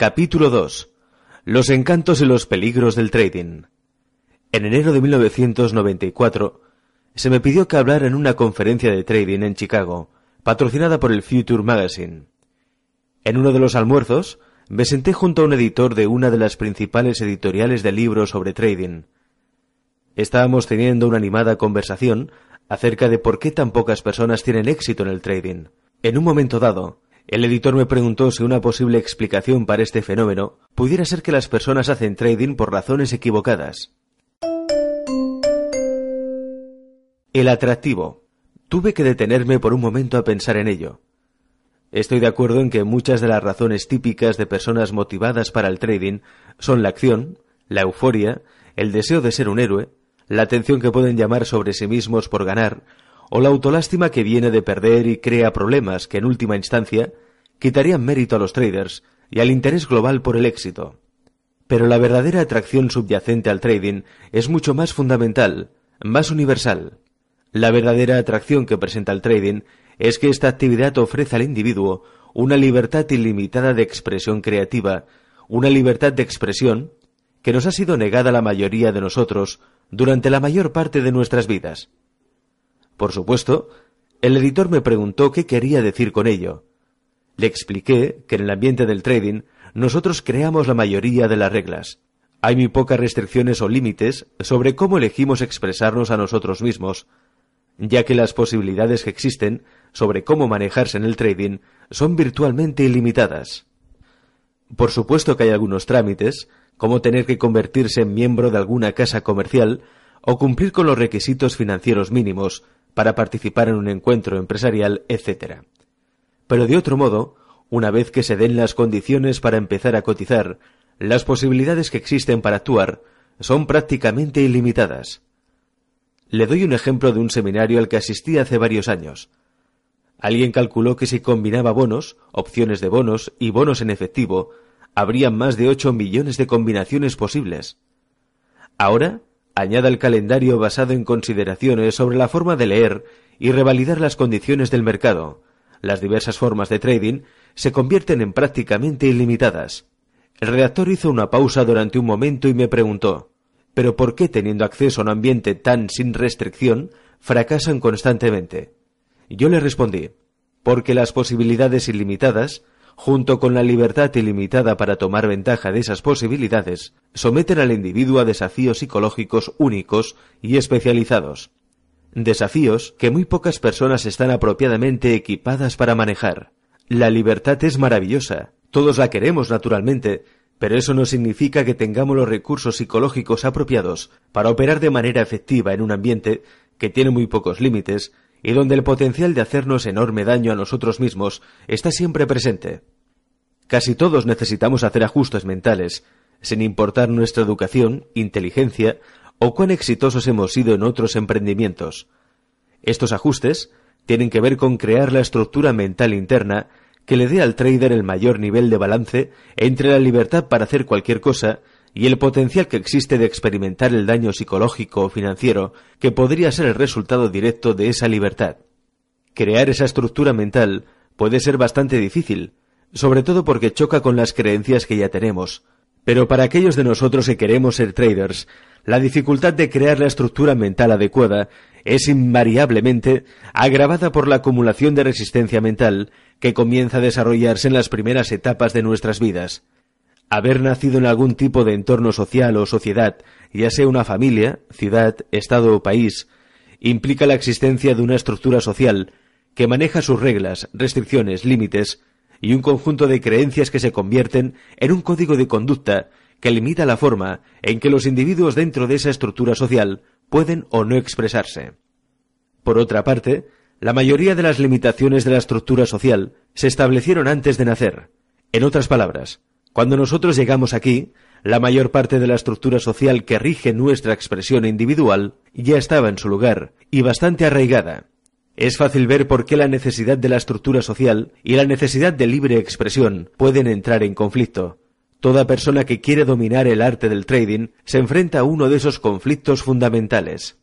Capítulo 2. Los encantos y los peligros del trading. En enero de 1994 se me pidió que hablara en una conferencia de trading en Chicago, patrocinada por el Future Magazine. En uno de los almuerzos me senté junto a un editor de una de las principales editoriales de libros sobre trading. Estábamos teniendo una animada conversación acerca de por qué tan pocas personas tienen éxito en el trading. En un momento dado, el editor me preguntó si una posible explicación para este fenómeno pudiera ser que las personas hacen trading por razones equivocadas. El atractivo. Tuve que detenerme por un momento a pensar en ello. Estoy de acuerdo en que muchas de las razones típicas de personas motivadas para el trading son la acción, la euforia, el deseo de ser un héroe, la atención que pueden llamar sobre sí mismos por ganar, o la autolástima que viene de perder y crea problemas que en última instancia quitarían mérito a los traders y al interés global por el éxito. Pero la verdadera atracción subyacente al trading es mucho más fundamental, más universal. La verdadera atracción que presenta el trading es que esta actividad ofrece al individuo una libertad ilimitada de expresión creativa, una libertad de expresión que nos ha sido negada a la mayoría de nosotros durante la mayor parte de nuestras vidas. Por supuesto, el editor me preguntó qué quería decir con ello. Le expliqué que en el ambiente del trading nosotros creamos la mayoría de las reglas. Hay muy pocas restricciones o límites sobre cómo elegimos expresarnos a nosotros mismos, ya que las posibilidades que existen sobre cómo manejarse en el trading son virtualmente ilimitadas. Por supuesto que hay algunos trámites, como tener que convertirse en miembro de alguna casa comercial o cumplir con los requisitos financieros mínimos para participar en un encuentro empresarial, etc. Pero de otro modo, una vez que se den las condiciones para empezar a cotizar, las posibilidades que existen para actuar son prácticamente ilimitadas. Le doy un ejemplo de un seminario al que asistí hace varios años. Alguien calculó que si combinaba bonos, opciones de bonos y bonos en efectivo, habría más de ocho millones de combinaciones posibles. Ahora, añada el calendario basado en consideraciones sobre la forma de leer y revalidar las condiciones del mercado. Las diversas formas de trading se convierten en prácticamente ilimitadas. El redactor hizo una pausa durante un momento y me preguntó ¿Pero por qué teniendo acceso a un ambiente tan sin restricción fracasan constantemente? Yo le respondí porque las posibilidades ilimitadas junto con la libertad ilimitada para tomar ventaja de esas posibilidades, someten al individuo a desafíos psicológicos únicos y especializados. Desafíos que muy pocas personas están apropiadamente equipadas para manejar. La libertad es maravillosa, todos la queremos naturalmente, pero eso no significa que tengamos los recursos psicológicos apropiados para operar de manera efectiva en un ambiente que tiene muy pocos límites y donde el potencial de hacernos enorme daño a nosotros mismos está siempre presente. Casi todos necesitamos hacer ajustes mentales, sin importar nuestra educación, inteligencia o cuán exitosos hemos sido en otros emprendimientos. Estos ajustes tienen que ver con crear la estructura mental interna que le dé al trader el mayor nivel de balance entre la libertad para hacer cualquier cosa y el potencial que existe de experimentar el daño psicológico o financiero que podría ser el resultado directo de esa libertad. Crear esa estructura mental puede ser bastante difícil, sobre todo porque choca con las creencias que ya tenemos. Pero para aquellos de nosotros que queremos ser traders, la dificultad de crear la estructura mental adecuada es invariablemente agravada por la acumulación de resistencia mental que comienza a desarrollarse en las primeras etapas de nuestras vidas. Haber nacido en algún tipo de entorno social o sociedad, ya sea una familia, ciudad, estado o país, implica la existencia de una estructura social que maneja sus reglas, restricciones, límites y un conjunto de creencias que se convierten en un código de conducta que limita la forma en que los individuos dentro de esa estructura social pueden o no expresarse. Por otra parte, la mayoría de las limitaciones de la estructura social se establecieron antes de nacer, En otras palabras, cuando nosotros llegamos aquí, la mayor parte de la estructura social que rige nuestra expresión individual ya estaba en su lugar y bastante arraigada. Es fácil ver por qué la necesidad de la estructura social y la necesidad de libre expresión pueden entrar en conflicto. Toda persona que quiere dominar el arte del trading se enfrenta a uno de esos conflictos fundamentales.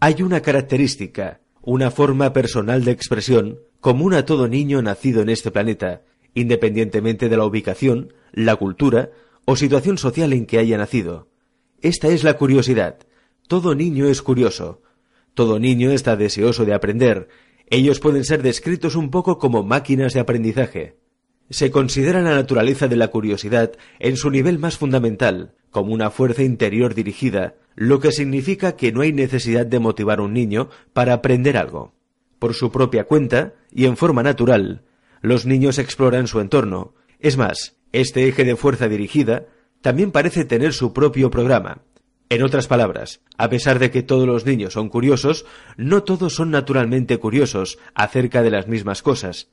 Hay una característica, una forma personal de expresión común a todo niño nacido en este planeta, independientemente de la ubicación, la cultura o situación social en que haya nacido. Esta es la curiosidad. Todo niño es curioso. Todo niño está deseoso de aprender. Ellos pueden ser descritos un poco como máquinas de aprendizaje. Se considera la naturaleza de la curiosidad en su nivel más fundamental, como una fuerza interior dirigida, lo que significa que no hay necesidad de motivar a un niño para aprender algo. Por su propia cuenta y en forma natural, los niños exploran su entorno. Es más, este eje de fuerza dirigida también parece tener su propio programa. En otras palabras, a pesar de que todos los niños son curiosos, no todos son naturalmente curiosos acerca de las mismas cosas.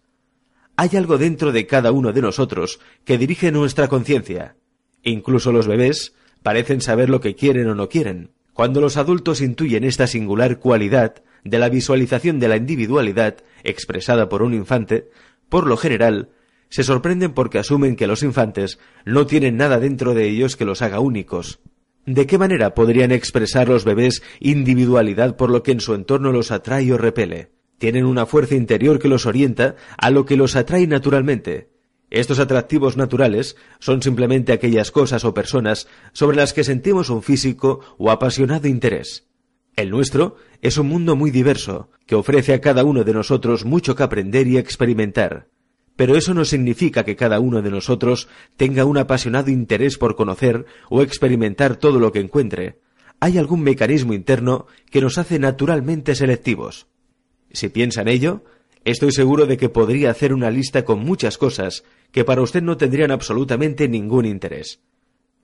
Hay algo dentro de cada uno de nosotros que dirige nuestra conciencia. Incluso los bebés parecen saber lo que quieren o no quieren. Cuando los adultos intuyen esta singular cualidad de la visualización de la individualidad expresada por un infante, por lo general, se sorprenden porque asumen que los infantes no tienen nada dentro de ellos que los haga únicos. ¿De qué manera podrían expresar los bebés individualidad por lo que en su entorno los atrae o repele? Tienen una fuerza interior que los orienta a lo que los atrae naturalmente. Estos atractivos naturales son simplemente aquellas cosas o personas sobre las que sentimos un físico o apasionado interés. El nuestro es un mundo muy diverso, que ofrece a cada uno de nosotros mucho que aprender y experimentar. Pero eso no significa que cada uno de nosotros tenga un apasionado interés por conocer o experimentar todo lo que encuentre. Hay algún mecanismo interno que nos hace naturalmente selectivos. Si piensa en ello, estoy seguro de que podría hacer una lista con muchas cosas que para usted no tendrían absolutamente ningún interés.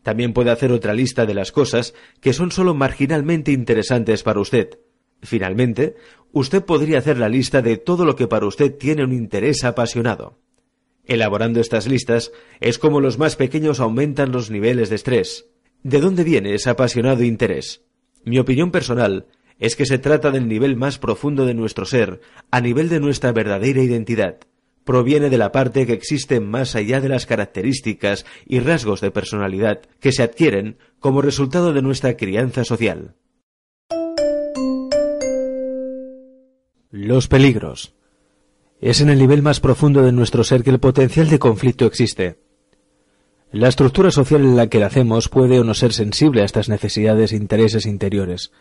También puede hacer otra lista de las cosas que son solo marginalmente interesantes para usted. Finalmente, usted podría hacer la lista de todo lo que para usted tiene un interés apasionado. Elaborando estas listas es como los más pequeños aumentan los niveles de estrés. ¿De dónde viene ese apasionado interés? Mi opinión personal es que se trata del nivel más profundo de nuestro ser, a nivel de nuestra verdadera identidad proviene de la parte que existe más allá de las características y rasgos de personalidad que se adquieren como resultado de nuestra crianza social. Los peligros. Es en el nivel más profundo de nuestro ser que el potencial de conflicto existe. La estructura social en la que nacemos puede o no ser sensible a estas necesidades e intereses interiores.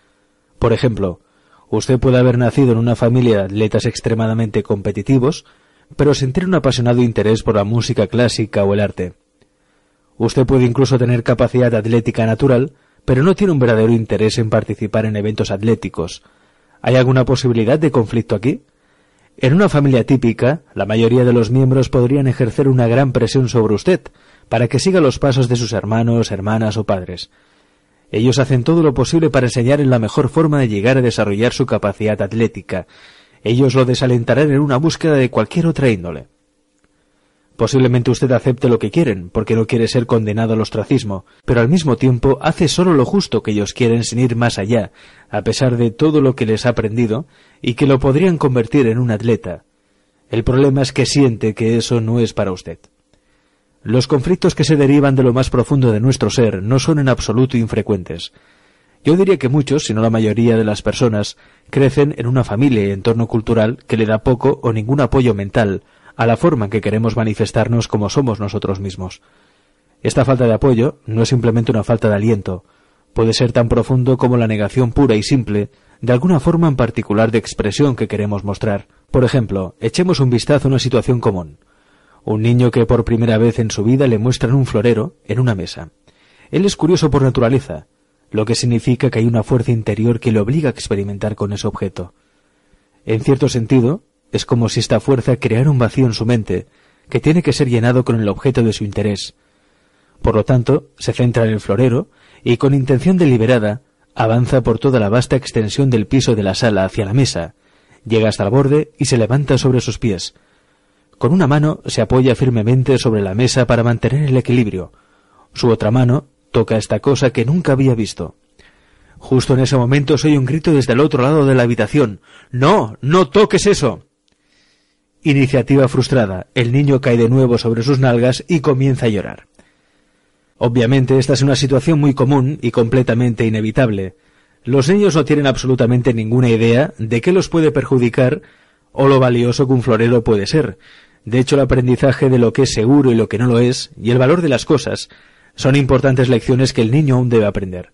Por ejemplo, usted puede haber nacido en una familia de atletas extremadamente competitivos, pero sentir un apasionado interés por la música clásica o el arte. Usted puede incluso tener capacidad atlética natural, pero no tiene un verdadero interés en participar en eventos atléticos. ¿Hay alguna posibilidad de conflicto aquí? En una familia típica, la mayoría de los miembros podrían ejercer una gran presión sobre usted para que siga los pasos de sus hermanos, hermanas o padres. Ellos hacen todo lo posible para enseñar la mejor forma de llegar a desarrollar su capacidad atlética, ellos lo desalentarán en una búsqueda de cualquier otra índole. Posiblemente usted acepte lo que quieren, porque no quiere ser condenado al ostracismo, pero al mismo tiempo hace solo lo justo que ellos quieren sin ir más allá, a pesar de todo lo que les ha aprendido, y que lo podrían convertir en un atleta. El problema es que siente que eso no es para usted. Los conflictos que se derivan de lo más profundo de nuestro ser no son en absoluto infrecuentes. Yo diría que muchos, si no la mayoría de las personas, crecen en una familia y entorno cultural que le da poco o ningún apoyo mental a la forma en que queremos manifestarnos como somos nosotros mismos. Esta falta de apoyo no es simplemente una falta de aliento, puede ser tan profundo como la negación pura y simple de alguna forma en particular de expresión que queremos mostrar. Por ejemplo, echemos un vistazo a una situación común. Un niño que por primera vez en su vida le muestran un florero en una mesa. Él es curioso por naturaleza, lo que significa que hay una fuerza interior que le obliga a experimentar con ese objeto. En cierto sentido, es como si esta fuerza creara un vacío en su mente, que tiene que ser llenado con el objeto de su interés. Por lo tanto, se centra en el florero y con intención deliberada avanza por toda la vasta extensión del piso de la sala hacia la mesa, llega hasta el borde y se levanta sobre sus pies. Con una mano se apoya firmemente sobre la mesa para mantener el equilibrio. Su otra mano toca esta cosa que nunca había visto. Justo en ese momento soy un grito desde el otro lado de la habitación. No, no toques eso. Iniciativa frustrada. El niño cae de nuevo sobre sus nalgas y comienza a llorar. Obviamente esta es una situación muy común y completamente inevitable. Los niños no tienen absolutamente ninguna idea de qué los puede perjudicar o lo valioso que un florero puede ser. De hecho, el aprendizaje de lo que es seguro y lo que no lo es, y el valor de las cosas, son importantes lecciones que el niño aún debe aprender.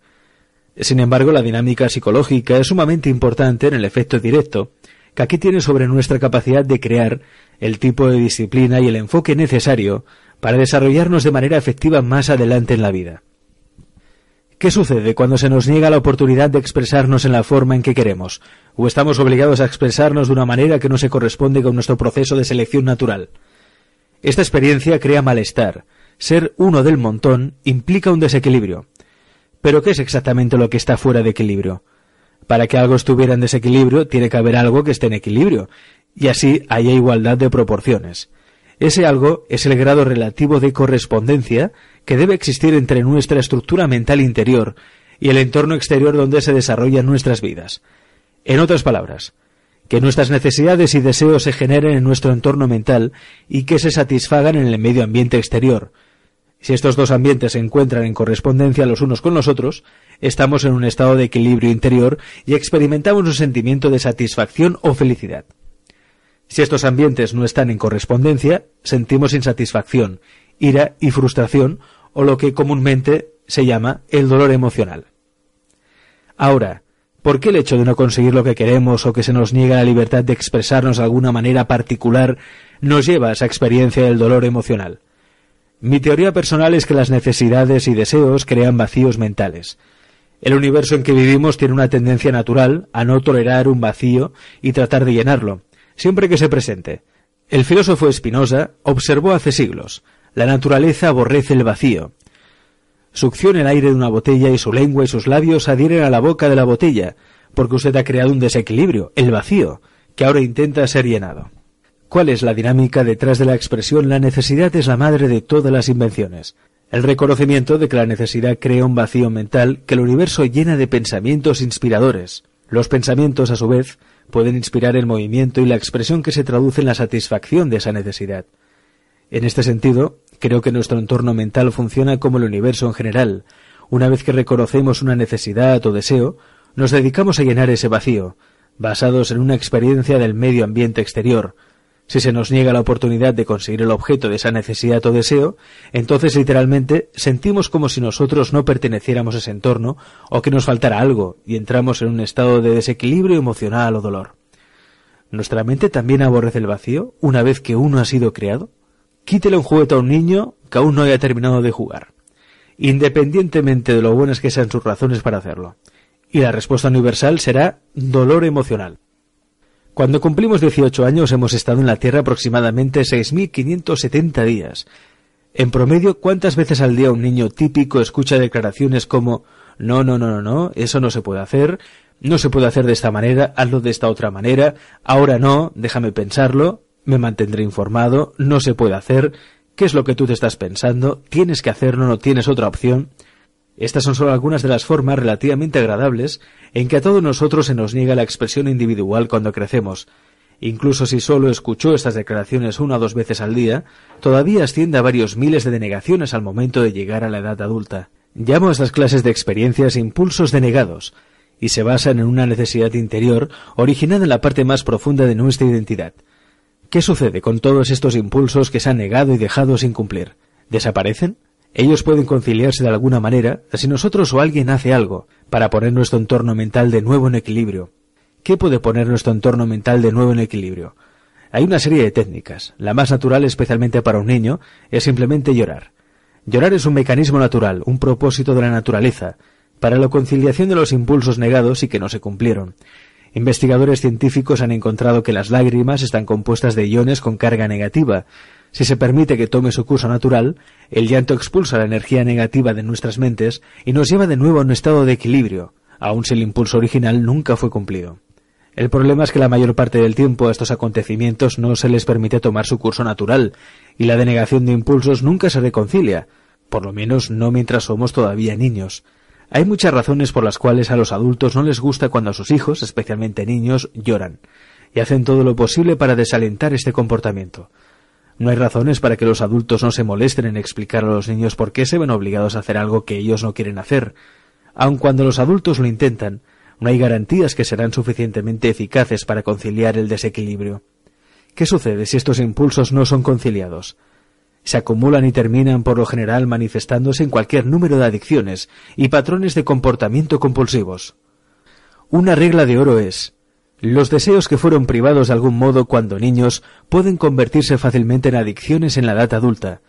Sin embargo, la dinámica psicológica es sumamente importante en el efecto directo, que aquí tiene sobre nuestra capacidad de crear el tipo de disciplina y el enfoque necesario para desarrollarnos de manera efectiva más adelante en la vida. ¿Qué sucede cuando se nos niega la oportunidad de expresarnos en la forma en que queremos? ¿O estamos obligados a expresarnos de una manera que no se corresponde con nuestro proceso de selección natural? Esta experiencia crea malestar. Ser uno del montón implica un desequilibrio. Pero ¿qué es exactamente lo que está fuera de equilibrio? Para que algo estuviera en desequilibrio, tiene que haber algo que esté en equilibrio, y así haya igualdad de proporciones. Ese algo es el grado relativo de correspondencia que debe existir entre nuestra estructura mental interior y el entorno exterior donde se desarrollan nuestras vidas. En otras palabras, que nuestras necesidades y deseos se generen en nuestro entorno mental y que se satisfagan en el medio ambiente exterior, si estos dos ambientes se encuentran en correspondencia los unos con los otros, estamos en un estado de equilibrio interior y experimentamos un sentimiento de satisfacción o felicidad. Si estos ambientes no están en correspondencia, sentimos insatisfacción, ira y frustración, o lo que comúnmente se llama el dolor emocional. Ahora, ¿por qué el hecho de no conseguir lo que queremos o que se nos niega la libertad de expresarnos de alguna manera particular nos lleva a esa experiencia del dolor emocional? Mi teoría personal es que las necesidades y deseos crean vacíos mentales. El universo en que vivimos tiene una tendencia natural a no tolerar un vacío y tratar de llenarlo, siempre que se presente. El filósofo Spinoza observó hace siglos, la naturaleza aborrece el vacío. Succiona el aire de una botella y su lengua y sus labios adhieren a la boca de la botella, porque usted ha creado un desequilibrio, el vacío, que ahora intenta ser llenado. ¿Cuál es la dinámica detrás de la expresión la necesidad es la madre de todas las invenciones? El reconocimiento de que la necesidad crea un vacío mental que el universo llena de pensamientos inspiradores. Los pensamientos, a su vez, pueden inspirar el movimiento y la expresión que se traduce en la satisfacción de esa necesidad. En este sentido, creo que nuestro entorno mental funciona como el universo en general. Una vez que reconocemos una necesidad o deseo, nos dedicamos a llenar ese vacío, basados en una experiencia del medio ambiente exterior, si se nos niega la oportunidad de conseguir el objeto de esa necesidad o deseo, entonces literalmente sentimos como si nosotros no perteneciéramos a ese entorno o que nos faltara algo y entramos en un estado de desequilibrio emocional o dolor. ¿Nuestra mente también aborrece el vacío una vez que uno ha sido creado? Quítele un juguete a un niño que aún no haya terminado de jugar, independientemente de lo buenas que sean sus razones para hacerlo. Y la respuesta universal será dolor emocional. Cuando cumplimos 18 años hemos estado en la Tierra aproximadamente 6.570 días. En promedio, ¿cuántas veces al día un niño típico escucha declaraciones como no, no, no, no, no, eso no se puede hacer, no se puede hacer de esta manera, hazlo de esta otra manera, ahora no, déjame pensarlo, me mantendré informado, no se puede hacer, ¿qué es lo que tú te estás pensando? ¿Tienes que hacerlo? ¿No tienes otra opción? Estas son solo algunas de las formas relativamente agradables en que a todos nosotros se nos niega la expresión individual cuando crecemos. Incluso si solo escuchó estas declaraciones una o dos veces al día, todavía asciende a varios miles de denegaciones al momento de llegar a la edad adulta. Llamo a estas clases de experiencias impulsos denegados, y se basan en una necesidad interior originada en la parte más profunda de nuestra identidad. ¿Qué sucede con todos estos impulsos que se han negado y dejado sin cumplir? ¿Desaparecen? Ellos pueden conciliarse de alguna manera si nosotros o alguien hace algo para poner nuestro entorno mental de nuevo en equilibrio. ¿Qué puede poner nuestro entorno mental de nuevo en equilibrio? Hay una serie de técnicas. La más natural, especialmente para un niño, es simplemente llorar. Llorar es un mecanismo natural, un propósito de la naturaleza, para la conciliación de los impulsos negados y que no se cumplieron. Investigadores científicos han encontrado que las lágrimas están compuestas de iones con carga negativa, si se permite que tome su curso natural, el llanto expulsa la energía negativa de nuestras mentes y nos lleva de nuevo a un estado de equilibrio, aun si el impulso original nunca fue cumplido. El problema es que la mayor parte del tiempo a estos acontecimientos no se les permite tomar su curso natural, y la denegación de impulsos nunca se reconcilia, por lo menos no mientras somos todavía niños. Hay muchas razones por las cuales a los adultos no les gusta cuando a sus hijos, especialmente niños, lloran, y hacen todo lo posible para desalentar este comportamiento. No hay razones para que los adultos no se molesten en explicar a los niños por qué se ven obligados a hacer algo que ellos no quieren hacer. Aun cuando los adultos lo intentan, no hay garantías que serán suficientemente eficaces para conciliar el desequilibrio. ¿Qué sucede si estos impulsos no son conciliados? Se acumulan y terminan por lo general manifestándose en cualquier número de adicciones y patrones de comportamiento compulsivos. Una regla de oro es los deseos que fueron privados de algún modo cuando niños pueden convertirse fácilmente en adicciones en la edad adulta.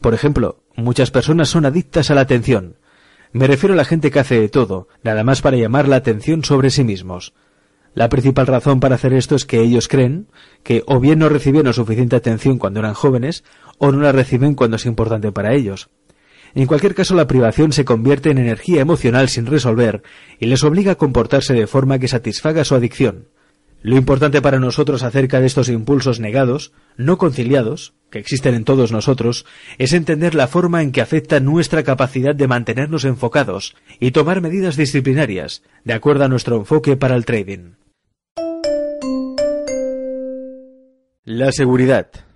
Por ejemplo, muchas personas son adictas a la atención, me refiero a la gente que hace de todo, nada más para llamar la atención sobre sí mismos. La principal razón para hacer esto es que ellos creen que o bien no recibieron suficiente atención cuando eran jóvenes, o no la reciben cuando es importante para ellos. En cualquier caso, la privación se convierte en energía emocional sin resolver y les obliga a comportarse de forma que satisfaga su adicción. Lo importante para nosotros acerca de estos impulsos negados, no conciliados, que existen en todos nosotros, es entender la forma en que afecta nuestra capacidad de mantenernos enfocados y tomar medidas disciplinarias, de acuerdo a nuestro enfoque para el trading. La seguridad.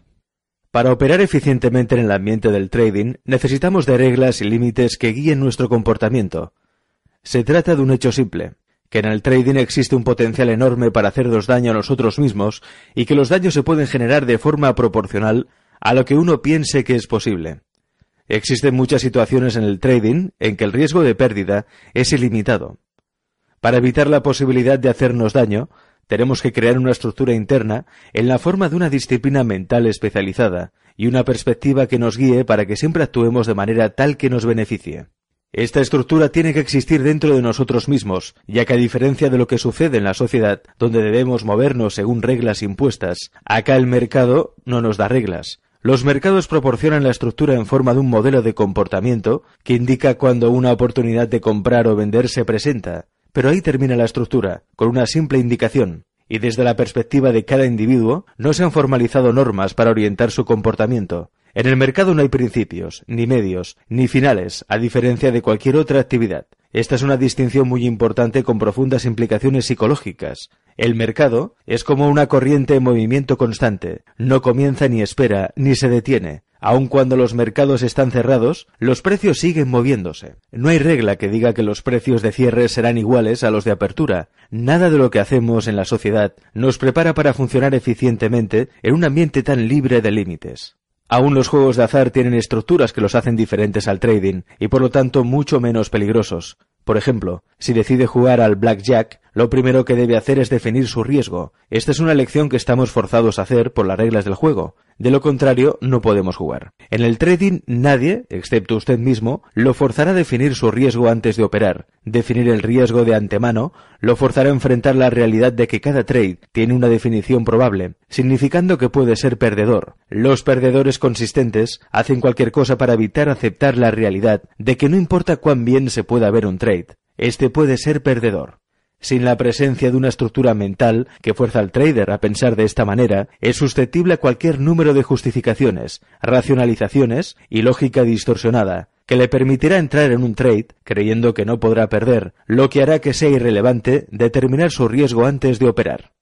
Para operar eficientemente en el ambiente del trading necesitamos de reglas y límites que guíen nuestro comportamiento. Se trata de un hecho simple que en el trading existe un potencial enorme para hacernos daño a nosotros mismos y que los daños se pueden generar de forma proporcional a lo que uno piense que es posible. Existen muchas situaciones en el trading en que el riesgo de pérdida es ilimitado. Para evitar la posibilidad de hacernos daño, tenemos que crear una estructura interna en la forma de una disciplina mental especializada y una perspectiva que nos guíe para que siempre actuemos de manera tal que nos beneficie. Esta estructura tiene que existir dentro de nosotros mismos, ya que a diferencia de lo que sucede en la sociedad, donde debemos movernos según reglas impuestas, acá el mercado no nos da reglas. Los mercados proporcionan la estructura en forma de un modelo de comportamiento que indica cuando una oportunidad de comprar o vender se presenta. Pero ahí termina la estructura, con una simple indicación. Y desde la perspectiva de cada individuo, no se han formalizado normas para orientar su comportamiento. En el mercado no hay principios, ni medios, ni finales, a diferencia de cualquier otra actividad. Esta es una distinción muy importante con profundas implicaciones psicológicas. El mercado es como una corriente en movimiento constante, no comienza ni espera, ni se detiene. Aun cuando los mercados están cerrados, los precios siguen moviéndose. No hay regla que diga que los precios de cierre serán iguales a los de apertura. Nada de lo que hacemos en la sociedad nos prepara para funcionar eficientemente en un ambiente tan libre de límites. Aún los juegos de azar tienen estructuras que los hacen diferentes al trading y por lo tanto mucho menos peligrosos. Por ejemplo, si decide jugar al blackjack, lo primero que debe hacer es definir su riesgo. Esta es una elección que estamos forzados a hacer por las reglas del juego. De lo contrario, no podemos jugar. En el trading, nadie, excepto usted mismo, lo forzará a definir su riesgo antes de operar. Definir el riesgo de antemano lo forzará a enfrentar la realidad de que cada trade tiene una definición probable, significando que puede ser perdedor. Los perdedores consistentes hacen cualquier cosa para evitar aceptar la realidad de que no importa cuán bien se pueda ver un trade, este puede ser perdedor. Sin la presencia de una estructura mental que fuerza al trader a pensar de esta manera, es susceptible a cualquier número de justificaciones, racionalizaciones y lógica distorsionada, que le permitirá entrar en un trade creyendo que no podrá perder, lo que hará que sea irrelevante determinar su riesgo antes de operar.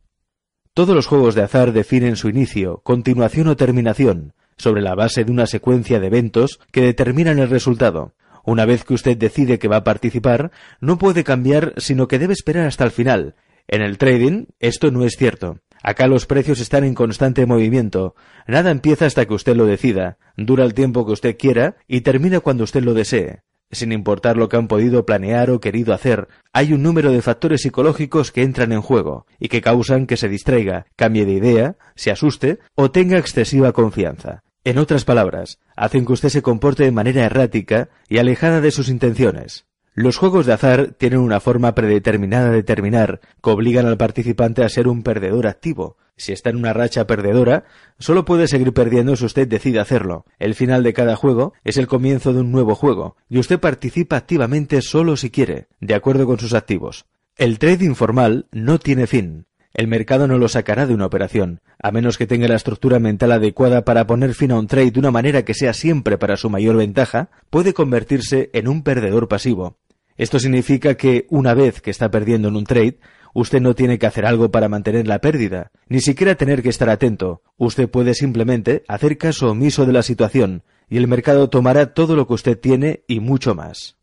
Todos los juegos de azar definen su inicio, continuación o terminación, sobre la base de una secuencia de eventos que determinan el resultado, una vez que usted decide que va a participar, no puede cambiar, sino que debe esperar hasta el final. En el trading, esto no es cierto. Acá los precios están en constante movimiento. Nada empieza hasta que usted lo decida. Dura el tiempo que usted quiera y termina cuando usted lo desee. Sin importar lo que han podido planear o querido hacer, hay un número de factores psicológicos que entran en juego y que causan que se distraiga, cambie de idea, se asuste o tenga excesiva confianza. En otras palabras, hacen que usted se comporte de manera errática y alejada de sus intenciones. Los juegos de azar tienen una forma predeterminada de terminar, que obligan al participante a ser un perdedor activo. Si está en una racha perdedora, solo puede seguir perdiendo si usted decide hacerlo. El final de cada juego es el comienzo de un nuevo juego, y usted participa activamente solo si quiere, de acuerdo con sus activos. El trade informal no tiene fin. El mercado no lo sacará de una operación, a menos que tenga la estructura mental adecuada para poner fin a un trade de una manera que sea siempre para su mayor ventaja, puede convertirse en un perdedor pasivo. Esto significa que, una vez que está perdiendo en un trade, usted no tiene que hacer algo para mantener la pérdida, ni siquiera tener que estar atento. Usted puede simplemente hacer caso omiso de la situación, y el mercado tomará todo lo que usted tiene y mucho más.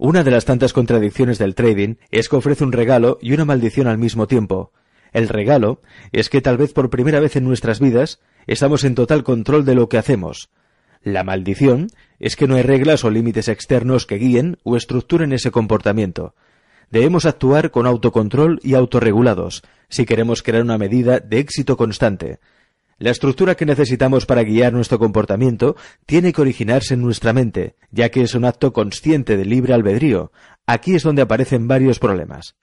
Una de las tantas contradicciones del trading es que ofrece un regalo y una maldición al mismo tiempo. El regalo es que tal vez por primera vez en nuestras vidas estamos en total control de lo que hacemos. La maldición es que no hay reglas o límites externos que guíen o estructuren ese comportamiento. Debemos actuar con autocontrol y autorregulados si queremos crear una medida de éxito constante. La estructura que necesitamos para guiar nuestro comportamiento tiene que originarse en nuestra mente, ya que es un acto consciente de libre albedrío. Aquí es donde aparecen varios problemas.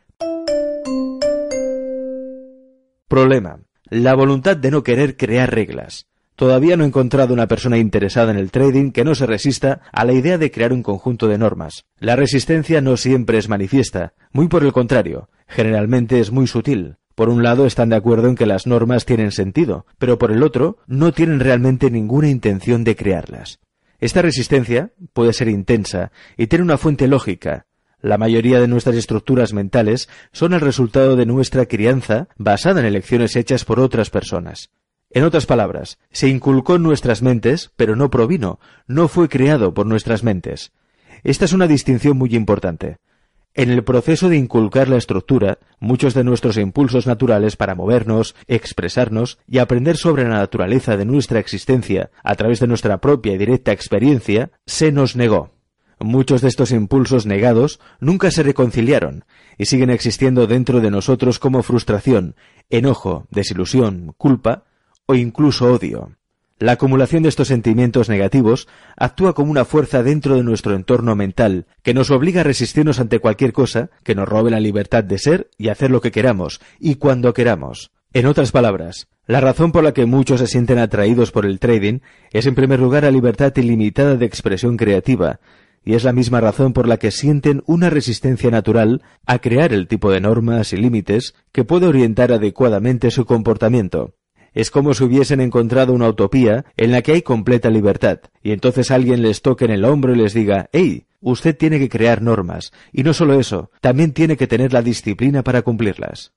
Problema. La voluntad de no querer crear reglas. Todavía no he encontrado una persona interesada en el trading que no se resista a la idea de crear un conjunto de normas. La resistencia no siempre es manifiesta, muy por el contrario, generalmente es muy sutil. Por un lado están de acuerdo en que las normas tienen sentido, pero por el otro no tienen realmente ninguna intención de crearlas. Esta resistencia puede ser intensa y tiene una fuente lógica. La mayoría de nuestras estructuras mentales son el resultado de nuestra crianza basada en elecciones hechas por otras personas. En otras palabras, se inculcó en nuestras mentes, pero no provino, no fue creado por nuestras mentes. Esta es una distinción muy importante. En el proceso de inculcar la estructura, muchos de nuestros impulsos naturales para movernos, expresarnos y aprender sobre la naturaleza de nuestra existencia a través de nuestra propia y directa experiencia, se nos negó. Muchos de estos impulsos negados nunca se reconciliaron y siguen existiendo dentro de nosotros como frustración, enojo, desilusión, culpa o incluso odio. La acumulación de estos sentimientos negativos actúa como una fuerza dentro de nuestro entorno mental que nos obliga a resistirnos ante cualquier cosa que nos robe la libertad de ser y hacer lo que queramos y cuando queramos. En otras palabras, la razón por la que muchos se sienten atraídos por el trading es en primer lugar la libertad ilimitada de expresión creativa, y es la misma razón por la que sienten una resistencia natural a crear el tipo de normas y límites que puede orientar adecuadamente su comportamiento. Es como si hubiesen encontrado una utopía en la que hay completa libertad, y entonces alguien les toque en el hombro y les diga, ¡Hey! Usted tiene que crear normas, y no solo eso, también tiene que tener la disciplina para cumplirlas.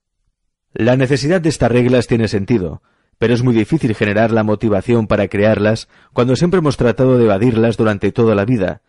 La necesidad de estas reglas tiene sentido, pero es muy difícil generar la motivación para crearlas cuando siempre hemos tratado de evadirlas durante toda la vida.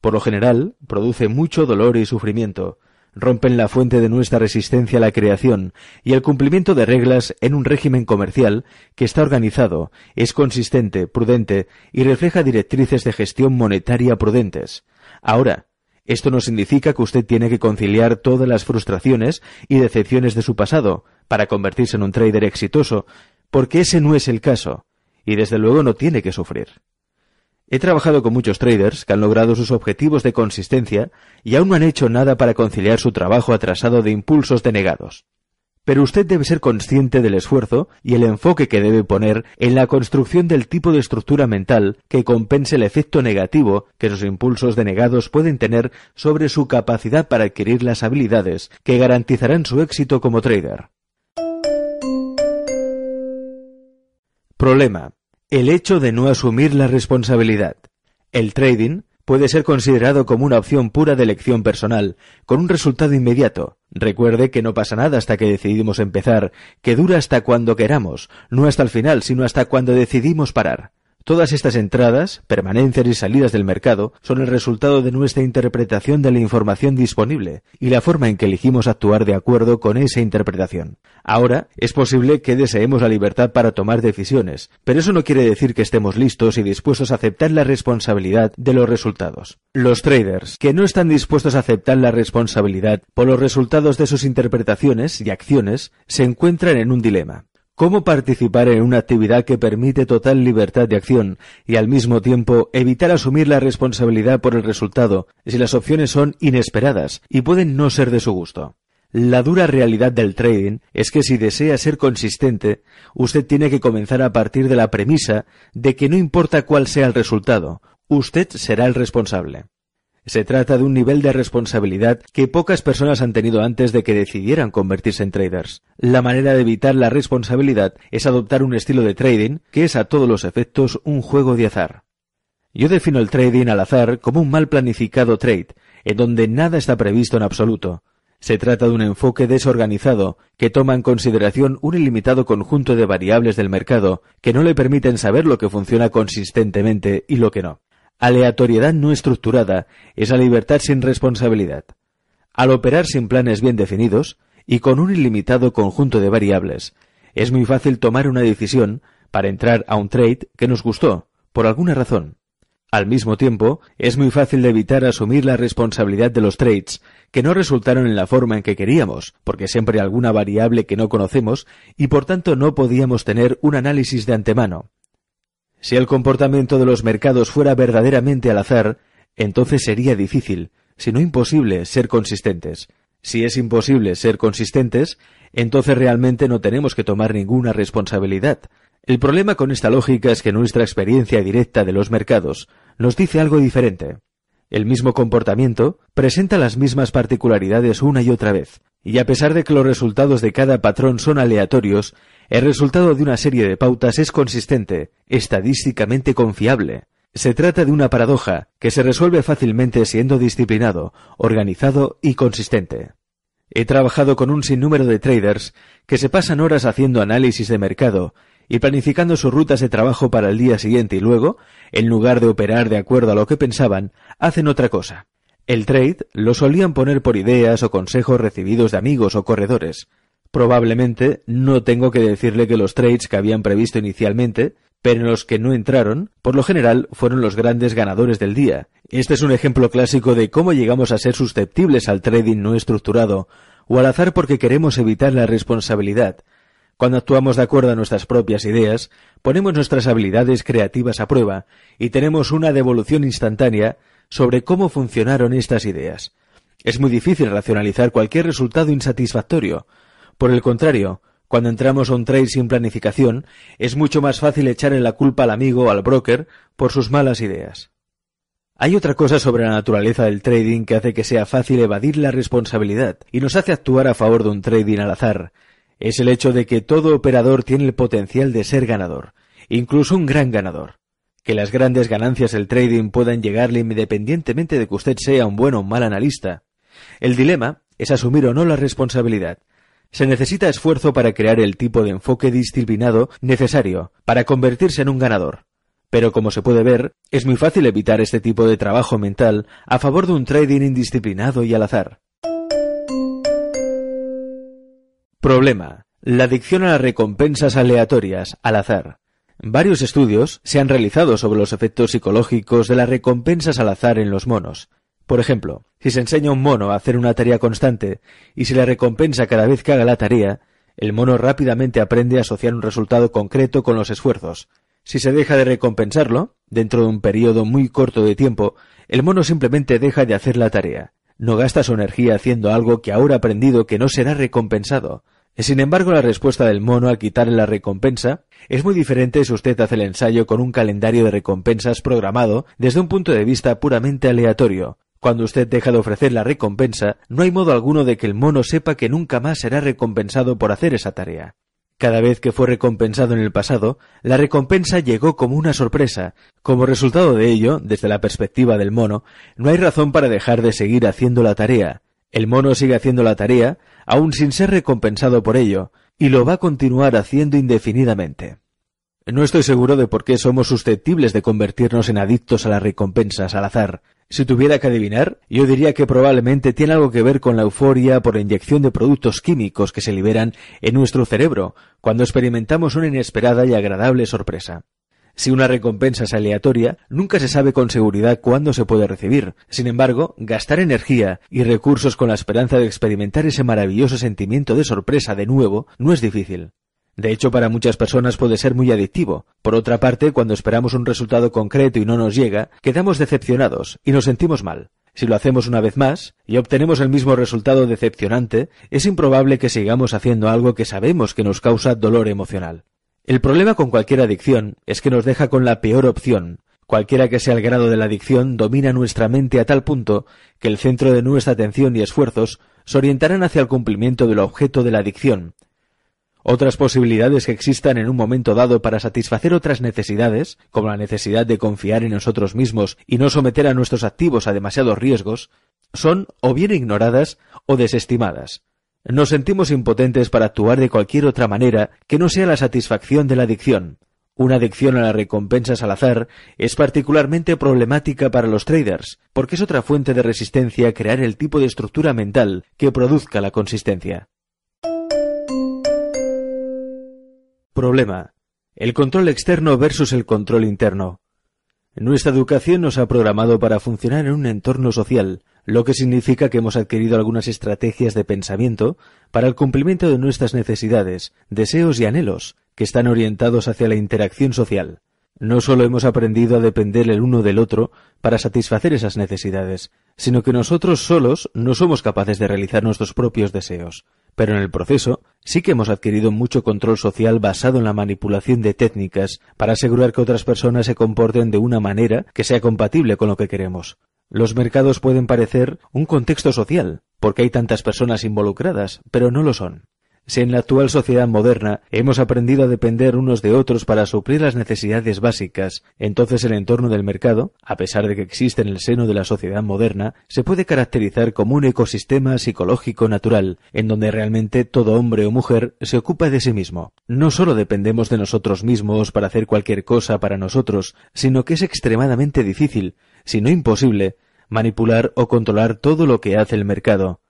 Por lo general, produce mucho dolor y sufrimiento, rompen la fuente de nuestra resistencia a la creación y el cumplimiento de reglas en un régimen comercial que está organizado, es consistente, prudente y refleja directrices de gestión monetaria prudentes. Ahora, esto no significa que usted tiene que conciliar todas las frustraciones y decepciones de su pasado para convertirse en un trader exitoso, porque ese no es el caso, y desde luego no tiene que sufrir. He trabajado con muchos traders que han logrado sus objetivos de consistencia y aún no han hecho nada para conciliar su trabajo atrasado de impulsos denegados. Pero usted debe ser consciente del esfuerzo y el enfoque que debe poner en la construcción del tipo de estructura mental que compense el efecto negativo que sus impulsos denegados pueden tener sobre su capacidad para adquirir las habilidades que garantizarán su éxito como trader. Problema el hecho de no asumir la responsabilidad. El trading puede ser considerado como una opción pura de elección personal, con un resultado inmediato. Recuerde que no pasa nada hasta que decidimos empezar, que dura hasta cuando queramos, no hasta el final, sino hasta cuando decidimos parar. Todas estas entradas, permanencias y salidas del mercado son el resultado de nuestra interpretación de la información disponible y la forma en que elegimos actuar de acuerdo con esa interpretación. Ahora, es posible que deseemos la libertad para tomar decisiones, pero eso no quiere decir que estemos listos y dispuestos a aceptar la responsabilidad de los resultados. Los traders que no están dispuestos a aceptar la responsabilidad por los resultados de sus interpretaciones y acciones se encuentran en un dilema. ¿Cómo participar en una actividad que permite total libertad de acción y al mismo tiempo evitar asumir la responsabilidad por el resultado si las opciones son inesperadas y pueden no ser de su gusto? La dura realidad del trading es que si desea ser consistente, usted tiene que comenzar a partir de la premisa de que no importa cuál sea el resultado, usted será el responsable. Se trata de un nivel de responsabilidad que pocas personas han tenido antes de que decidieran convertirse en traders. La manera de evitar la responsabilidad es adoptar un estilo de trading que es a todos los efectos un juego de azar. Yo defino el trading al azar como un mal planificado trade, en donde nada está previsto en absoluto. Se trata de un enfoque desorganizado que toma en consideración un ilimitado conjunto de variables del mercado que no le permiten saber lo que funciona consistentemente y lo que no. Aleatoriedad no estructurada es la libertad sin responsabilidad. Al operar sin planes bien definidos y con un ilimitado conjunto de variables, es muy fácil tomar una decisión para entrar a un trade que nos gustó, por alguna razón. Al mismo tiempo, es muy fácil de evitar asumir la responsabilidad de los trades que no resultaron en la forma en que queríamos, porque siempre hay alguna variable que no conocemos y por tanto no podíamos tener un análisis de antemano. Si el comportamiento de los mercados fuera verdaderamente al azar, entonces sería difícil, si no imposible, ser consistentes. Si es imposible ser consistentes, entonces realmente no tenemos que tomar ninguna responsabilidad. El problema con esta lógica es que nuestra experiencia directa de los mercados nos dice algo diferente. El mismo comportamiento presenta las mismas particularidades una y otra vez, y a pesar de que los resultados de cada patrón son aleatorios, el resultado de una serie de pautas es consistente, estadísticamente confiable. Se trata de una paradoja que se resuelve fácilmente siendo disciplinado, organizado y consistente. He trabajado con un sinnúmero de traders que se pasan horas haciendo análisis de mercado y planificando sus rutas de trabajo para el día siguiente y luego, en lugar de operar de acuerdo a lo que pensaban, hacen otra cosa. El trade lo solían poner por ideas o consejos recibidos de amigos o corredores, Probablemente no tengo que decirle que los trades que habían previsto inicialmente, pero en los que no entraron, por lo general fueron los grandes ganadores del día. Este es un ejemplo clásico de cómo llegamos a ser susceptibles al trading no estructurado o al azar porque queremos evitar la responsabilidad. Cuando actuamos de acuerdo a nuestras propias ideas, ponemos nuestras habilidades creativas a prueba y tenemos una devolución instantánea sobre cómo funcionaron estas ideas. Es muy difícil racionalizar cualquier resultado insatisfactorio, por el contrario, cuando entramos a un trade sin planificación, es mucho más fácil echarle la culpa al amigo o al broker por sus malas ideas. Hay otra cosa sobre la naturaleza del trading que hace que sea fácil evadir la responsabilidad y nos hace actuar a favor de un trading al azar. Es el hecho de que todo operador tiene el potencial de ser ganador, incluso un gran ganador. Que las grandes ganancias del trading puedan llegarle independientemente de que usted sea un buen o mal analista. El dilema es asumir o no la responsabilidad, se necesita esfuerzo para crear el tipo de enfoque disciplinado necesario para convertirse en un ganador. Pero como se puede ver, es muy fácil evitar este tipo de trabajo mental a favor de un trading indisciplinado y al azar. Problema. La adicción a las recompensas aleatorias, al azar. Varios estudios se han realizado sobre los efectos psicológicos de las recompensas al azar en los monos. Por ejemplo, si se enseña a un mono a hacer una tarea constante y se le recompensa cada vez que haga la tarea, el mono rápidamente aprende a asociar un resultado concreto con los esfuerzos. Si se deja de recompensarlo, dentro de un periodo muy corto de tiempo, el mono simplemente deja de hacer la tarea. No gasta su energía haciendo algo que ahora ha aprendido que no será recompensado. Sin embargo, la respuesta del mono al quitarle la recompensa es muy diferente si usted hace el ensayo con un calendario de recompensas programado desde un punto de vista puramente aleatorio. Cuando usted deja de ofrecer la recompensa, no hay modo alguno de que el mono sepa que nunca más será recompensado por hacer esa tarea. Cada vez que fue recompensado en el pasado, la recompensa llegó como una sorpresa. Como resultado de ello, desde la perspectiva del mono, no hay razón para dejar de seguir haciendo la tarea. El mono sigue haciendo la tarea, aun sin ser recompensado por ello, y lo va a continuar haciendo indefinidamente. No estoy seguro de por qué somos susceptibles de convertirnos en adictos a las recompensas al azar. Si tuviera que adivinar, yo diría que probablemente tiene algo que ver con la euforia por la inyección de productos químicos que se liberan en nuestro cerebro cuando experimentamos una inesperada y agradable sorpresa. Si una recompensa es aleatoria, nunca se sabe con seguridad cuándo se puede recibir. Sin embargo, gastar energía y recursos con la esperanza de experimentar ese maravilloso sentimiento de sorpresa de nuevo no es difícil. De hecho, para muchas personas puede ser muy adictivo. Por otra parte, cuando esperamos un resultado concreto y no nos llega, quedamos decepcionados y nos sentimos mal. Si lo hacemos una vez más y obtenemos el mismo resultado decepcionante, es improbable que sigamos haciendo algo que sabemos que nos causa dolor emocional. El problema con cualquier adicción es que nos deja con la peor opción, Cualquiera que sea el grado de la adicción, domina nuestra mente a tal punto que el centro de nuestra atención y esfuerzos se orientarán hacia el cumplimiento del objeto de la adicción. Otras posibilidades que existan en un momento dado para satisfacer otras necesidades, como la necesidad de confiar en nosotros mismos y no someter a nuestros activos a demasiados riesgos, son o bien ignoradas o desestimadas. Nos sentimos impotentes para actuar de cualquier otra manera que no sea la satisfacción de la adicción. Una adicción a las recompensas al azar es particularmente problemática para los traders, porque es otra fuente de resistencia crear el tipo de estructura mental que produzca la consistencia. Problema. El control externo versus el control interno. Nuestra educación nos ha programado para funcionar en un entorno social, lo que significa que hemos adquirido algunas estrategias de pensamiento para el cumplimiento de nuestras necesidades, deseos y anhelos, que están orientados hacia la interacción social. No solo hemos aprendido a depender el uno del otro para satisfacer esas necesidades, sino que nosotros solos no somos capaces de realizar nuestros propios deseos. Pero en el proceso sí que hemos adquirido mucho control social basado en la manipulación de técnicas para asegurar que otras personas se comporten de una manera que sea compatible con lo que queremos. Los mercados pueden parecer un contexto social, porque hay tantas personas involucradas, pero no lo son. Si en la actual sociedad moderna hemos aprendido a depender unos de otros para suplir las necesidades básicas, entonces el entorno del mercado, a pesar de que existe en el seno de la sociedad moderna, se puede caracterizar como un ecosistema psicológico natural, en donde realmente todo hombre o mujer se ocupa de sí mismo. No solo dependemos de nosotros mismos para hacer cualquier cosa para nosotros, sino que es extremadamente difícil, si no imposible, manipular o controlar todo lo que hace el mercado.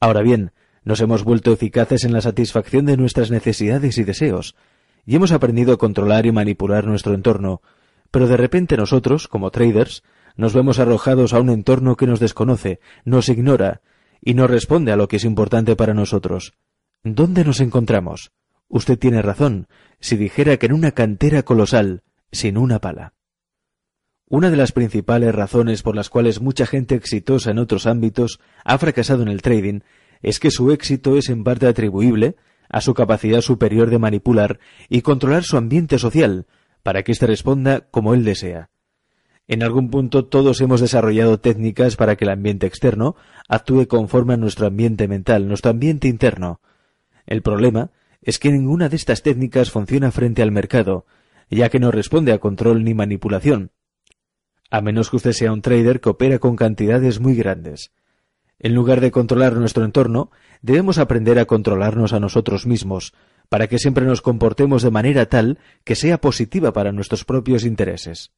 Ahora bien, nos hemos vuelto eficaces en la satisfacción de nuestras necesidades y deseos, y hemos aprendido a controlar y manipular nuestro entorno, pero de repente nosotros, como traders, nos vemos arrojados a un entorno que nos desconoce, nos ignora, y no responde a lo que es importante para nosotros. ¿Dónde nos encontramos? Usted tiene razón si dijera que en una cantera colosal, sin una pala. Una de las principales razones por las cuales mucha gente exitosa en otros ámbitos ha fracasado en el trading es que su éxito es en parte atribuible a su capacidad superior de manipular y controlar su ambiente social para que éste responda como él desea. En algún punto todos hemos desarrollado técnicas para que el ambiente externo actúe conforme a nuestro ambiente mental, nuestro ambiente interno. El problema es que ninguna de estas técnicas funciona frente al mercado, ya que no responde a control ni manipulación, a menos que usted sea un trader que opera con cantidades muy grandes. En lugar de controlar nuestro entorno, debemos aprender a controlarnos a nosotros mismos, para que siempre nos comportemos de manera tal que sea positiva para nuestros propios intereses.